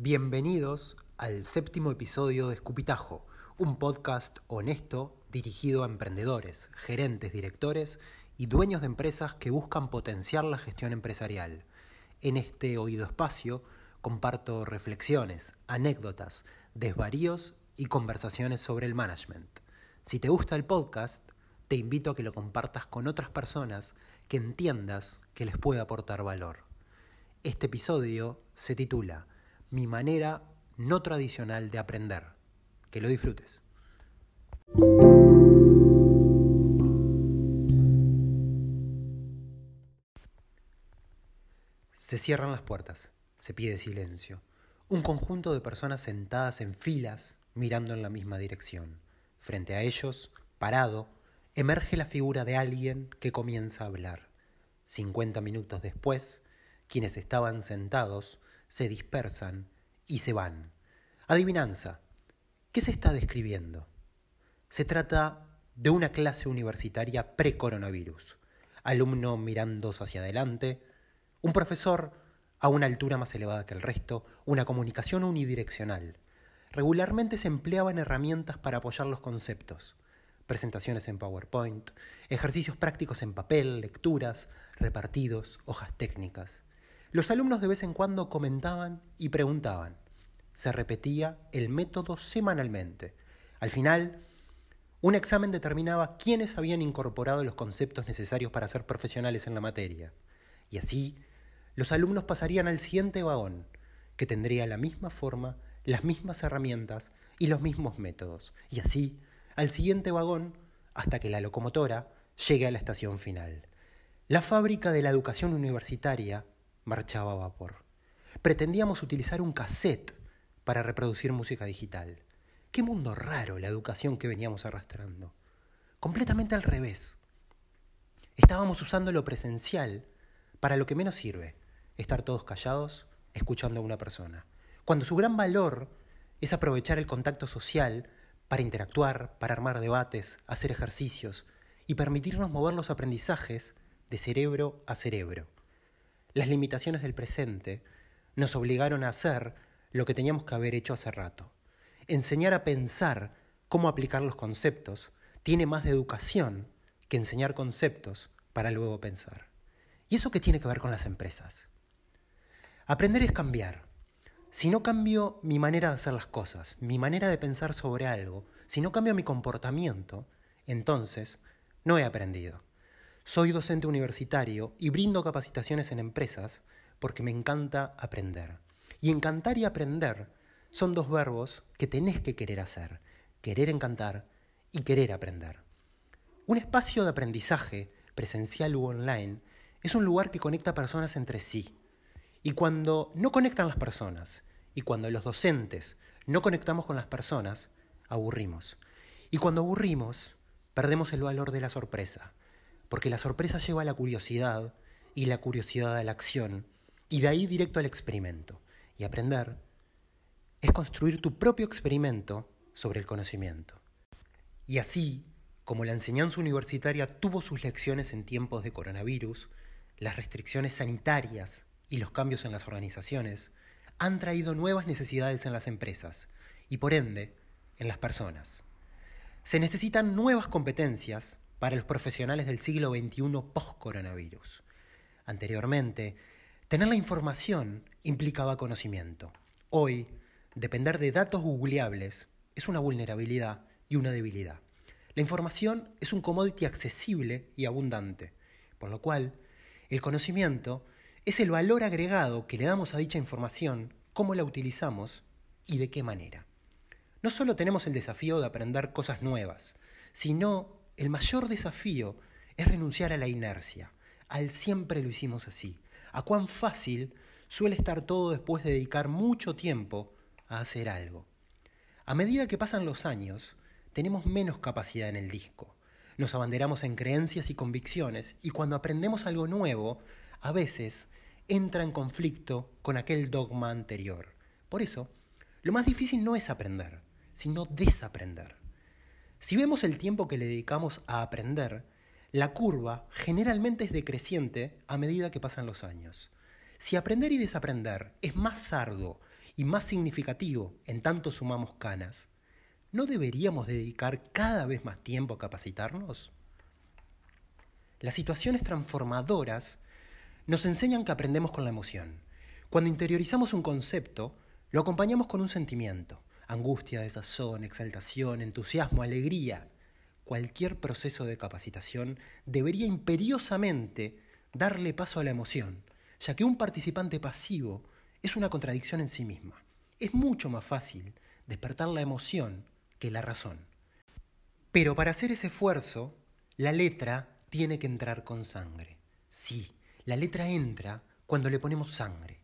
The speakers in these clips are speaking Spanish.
Bienvenidos al séptimo episodio de Escupitajo, un podcast honesto dirigido a emprendedores, gerentes, directores y dueños de empresas que buscan potenciar la gestión empresarial. En este oído espacio comparto reflexiones, anécdotas, desvaríos y conversaciones sobre el management. Si te gusta el podcast, te invito a que lo compartas con otras personas que entiendas que les puede aportar valor. Este episodio se titula Mi manera no tradicional de aprender. Que lo disfrutes. Se cierran las puertas, se pide silencio. Un conjunto de personas sentadas en filas mirando en la misma dirección. Frente a ellos, parado, emerge la figura de alguien que comienza a hablar. Cincuenta minutos después, quienes estaban sentados se dispersan y se van. Adivinanza. ¿Qué se está describiendo? Se trata de una clase universitaria pre-coronavirus. Alumno mirando hacia adelante, un profesor a una altura más elevada que el resto, una comunicación unidireccional. Regularmente se empleaban herramientas para apoyar los conceptos. Presentaciones en PowerPoint, ejercicios prácticos en papel, lecturas, repartidos, hojas técnicas. Los alumnos de vez en cuando comentaban y preguntaban. Se repetía el método semanalmente. Al final, un examen determinaba quiénes habían incorporado los conceptos necesarios para ser profesionales en la materia. Y así, los alumnos pasarían al siguiente vagón, que tendría la misma forma, las mismas herramientas y los mismos métodos. Y así, al siguiente vagón, hasta que la locomotora llegue a la estación final. La fábrica de la educación universitaria marchaba a vapor. Pretendíamos utilizar un cassette para reproducir música digital. Qué mundo raro la educación que veníamos arrastrando. Completamente al revés. Estábamos usando lo presencial para lo que menos sirve, estar todos callados, escuchando a una persona. Cuando su gran valor es aprovechar el contacto social para interactuar, para armar debates, hacer ejercicios y permitirnos mover los aprendizajes de cerebro a cerebro. Las limitaciones del presente nos obligaron a hacer lo que teníamos que haber hecho hace rato. Enseñar a pensar cómo aplicar los conceptos tiene más de educación que enseñar conceptos para luego pensar. ¿Y eso qué tiene que ver con las empresas? Aprender es cambiar. Si no cambio mi manera de hacer las cosas, mi manera de pensar sobre algo, si no cambio mi comportamiento, entonces no he aprendido. Soy docente universitario y brindo capacitaciones en empresas porque me encanta aprender. Y encantar y aprender son dos verbos que tenés que querer hacer, querer encantar y querer aprender. Un espacio de aprendizaje, presencial u online, es un lugar que conecta personas entre sí. Y cuando no conectan las personas, y cuando los docentes no conectamos con las personas, aburrimos. Y cuando aburrimos, perdemos el valor de la sorpresa porque la sorpresa lleva a la curiosidad y la curiosidad a la acción, y de ahí directo al experimento. Y aprender es construir tu propio experimento sobre el conocimiento. Y así, como la enseñanza universitaria tuvo sus lecciones en tiempos de coronavirus, las restricciones sanitarias y los cambios en las organizaciones han traído nuevas necesidades en las empresas y por ende en las personas. Se necesitan nuevas competencias para los profesionales del siglo XXI post-coronavirus. Anteriormente, tener la información implicaba conocimiento. Hoy, depender de datos googleables es una vulnerabilidad y una debilidad. La información es un commodity accesible y abundante, por lo cual el conocimiento es el valor agregado que le damos a dicha información, cómo la utilizamos y de qué manera. No solo tenemos el desafío de aprender cosas nuevas, sino el mayor desafío es renunciar a la inercia, al siempre lo hicimos así, a cuán fácil suele estar todo después de dedicar mucho tiempo a hacer algo. A medida que pasan los años, tenemos menos capacidad en el disco. Nos abanderamos en creencias y convicciones y cuando aprendemos algo nuevo, a veces entra en conflicto con aquel dogma anterior. Por eso, lo más difícil no es aprender, sino desaprender. Si vemos el tiempo que le dedicamos a aprender, la curva generalmente es decreciente a medida que pasan los años. Si aprender y desaprender es más arduo y más significativo en tanto sumamos canas, ¿no deberíamos dedicar cada vez más tiempo a capacitarnos? Las situaciones transformadoras nos enseñan que aprendemos con la emoción. Cuando interiorizamos un concepto, lo acompañamos con un sentimiento, angustia, desazón, exaltación, entusiasmo, alegría. Cualquier proceso de capacitación debería imperiosamente darle paso a la emoción, ya que un participante pasivo es una contradicción en sí misma. Es mucho más fácil despertar la emoción que la razón. Pero para hacer ese esfuerzo, la letra tiene que entrar con sangre. Sí, la letra entra cuando le ponemos sangre.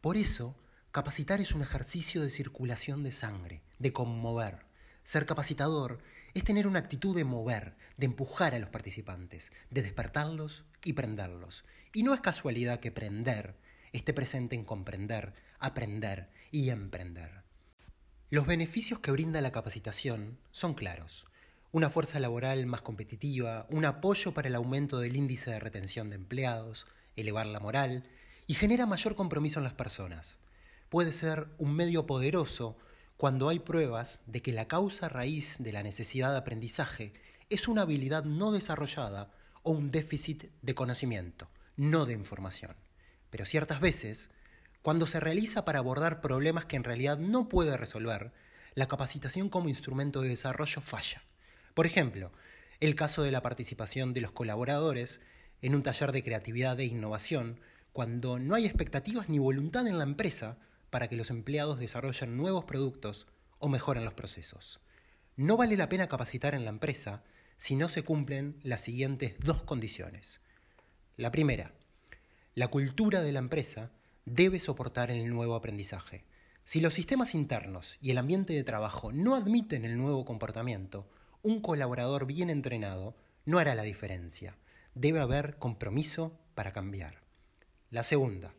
Por eso, capacitar es un ejercicio de circulación de sangre, de conmover. Ser capacitador es tener una actitud de mover, de empujar a los participantes, de despertarlos y prenderlos. Y no es casualidad que prender esté presente en comprender, aprender y emprender. Los beneficios que brinda la capacitación son claros. Una fuerza laboral más competitiva, un apoyo para el aumento del índice de retención de empleados, elevar la moral y genera mayor compromiso en las personas. Puede ser un medio poderoso cuando hay pruebas de que la causa raíz de la necesidad de aprendizaje es una habilidad no desarrollada o un déficit de conocimiento, no de información. Pero ciertas veces, cuando se realiza para abordar problemas que en realidad no puede resolver, la capacitación como instrumento de desarrollo falla. Por ejemplo, el caso de la participación de los colaboradores en un taller de creatividad e innovación, cuando no hay expectativas ni voluntad en la empresa para que los empleados desarrollen nuevos productos o mejoren los procesos. No vale la pena capacitar en la empresa si no se cumplen las siguientes dos condiciones. La primera, la cultura de la empresa debe soportar el nuevo aprendizaje. Si los sistemas internos y el ambiente de trabajo no admiten el nuevo comportamiento, un colaborador bien entrenado no hará la diferencia. Debe haber compromiso para cambiar. La segunda,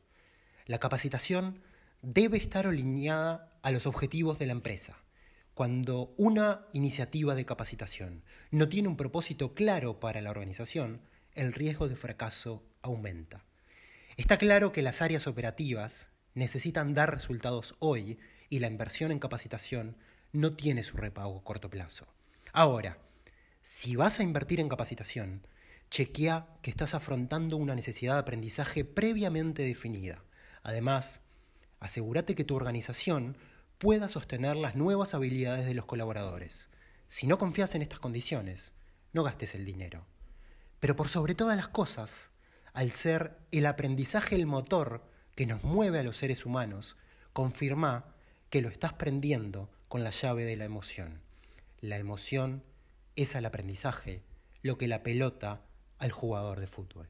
la capacitación debe estar alineada a los objetivos de la empresa. Cuando una iniciativa de capacitación no tiene un propósito claro para la organización, el riesgo de fracaso aumenta. Está claro que las áreas operativas necesitan dar resultados hoy y la inversión en capacitación no tiene su repago a corto plazo. Ahora, si vas a invertir en capacitación, chequea que estás afrontando una necesidad de aprendizaje previamente definida. Además, asegúrate que tu organización pueda sostener las nuevas habilidades de los colaboradores. Si no confías en estas condiciones, no gastes el dinero. Pero por sobre todas las cosas, al ser el aprendizaje el motor que nos mueve a los seres humanos, confirma que lo estás prendiendo con la llave de la emoción. La emoción es al aprendizaje lo que la pelota al jugador de fútbol.